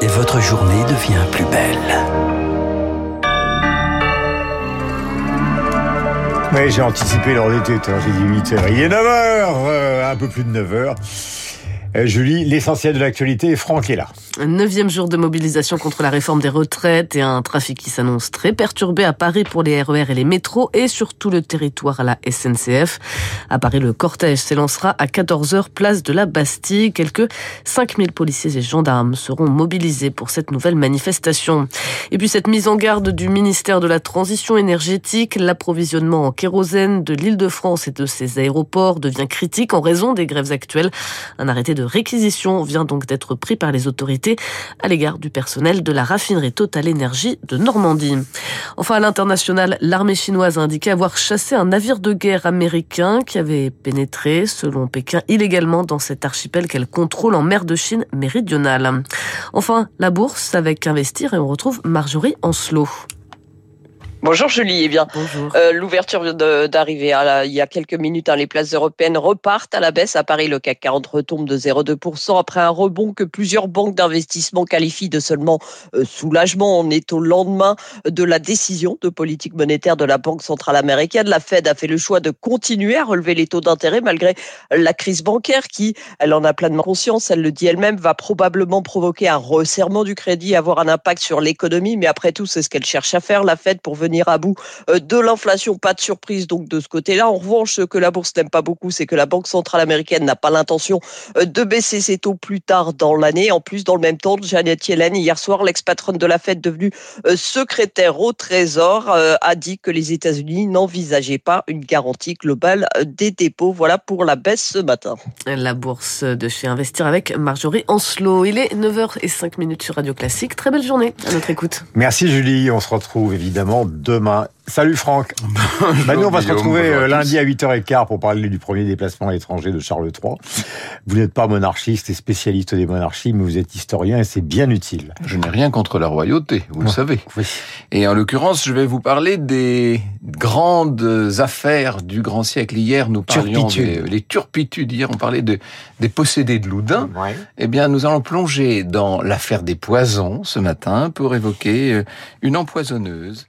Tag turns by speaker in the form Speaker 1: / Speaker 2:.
Speaker 1: et votre journée devient plus belle.
Speaker 2: Oui, j'ai anticipé l'heure d'été, j'ai dit 8 heures. Il est 9 heures, euh, un peu plus de 9 heures. Euh, Julie, l'essentiel de l'actualité, Franck est là.
Speaker 3: Un neuvième jour de mobilisation contre la réforme des retraites et un trafic qui s'annonce très perturbé à Paris pour les RER et les métros et sur tout le territoire à la SNCF. À Paris, le cortège s'élancera à 14h, place de la Bastille. Quelques 5000 policiers et gendarmes seront mobilisés pour cette nouvelle manifestation. Et puis cette mise en garde du ministère de la Transition énergétique, l'approvisionnement en kérosène de l'île de France et de ses aéroports devient critique en raison des grèves actuelles. Un arrêté de réquisition vient donc d'être pris par les autorités à l'égard du personnel de la raffinerie Total Énergie de Normandie. Enfin, à l'international, l'armée chinoise a indiqué avoir chassé un navire de guerre américain qui avait pénétré, selon Pékin, illégalement dans cet archipel qu'elle contrôle en mer de Chine méridionale. Enfin, la bourse avec investir et on retrouve Marjorie Ancelot.
Speaker 4: Bonjour Julie, eh bien,
Speaker 3: euh,
Speaker 4: l'ouverture d'arriver il y a quelques minutes, hein, les places européennes repartent à la baisse. À Paris, le CAC 40 retombe de 0,2% après un rebond que plusieurs banques d'investissement qualifient de seulement euh, soulagement. On est au lendemain de la décision de politique monétaire de la Banque centrale américaine. La Fed a fait le choix de continuer à relever les taux d'intérêt malgré la crise bancaire qui, elle en a pleinement conscience, elle le dit elle-même, va probablement provoquer un resserrement du crédit, avoir un impact sur l'économie. Mais après tout, c'est ce qu'elle cherche à faire, la Fed, pour venir venir à bout euh, de l'inflation. Pas de surprise donc de ce côté-là. En revanche, ce que la bourse n'aime pas beaucoup, c'est que la Banque centrale américaine n'a pas l'intention euh, de baisser ses taux plus tard dans l'année. En plus, dans le même temps, Janet Yellen, hier soir, l'ex-patronne de la Fed devenue euh, secrétaire au Trésor, a dit que les États-Unis n'envisageaient pas une garantie globale des dépôts. Voilà pour la baisse ce matin.
Speaker 3: La bourse de chez Investir avec Marjorie Ancelot. Il est 9h05 sur Radio Classique. Très belle journée à notre écoute.
Speaker 2: Merci Julie. On se retrouve évidemment demain. Salut Franck. bah nous, on va se retrouver euh, lundi à 8h15 pour parler du premier déplacement à l'étranger de Charles III. Vous n'êtes pas monarchiste et spécialiste des monarchies, mais vous êtes historien et c'est bien utile.
Speaker 5: Je n'ai rien contre la royauté, vous le savez. Et en l'occurrence, je vais vous parler des grandes affaires du grand siècle. Hier, nous parlions des les turpitudes. Hier, on parlait de, des possédés de Loudun. Eh bien, nous allons plonger dans l'affaire des poisons ce matin pour évoquer euh, une empoisonneuse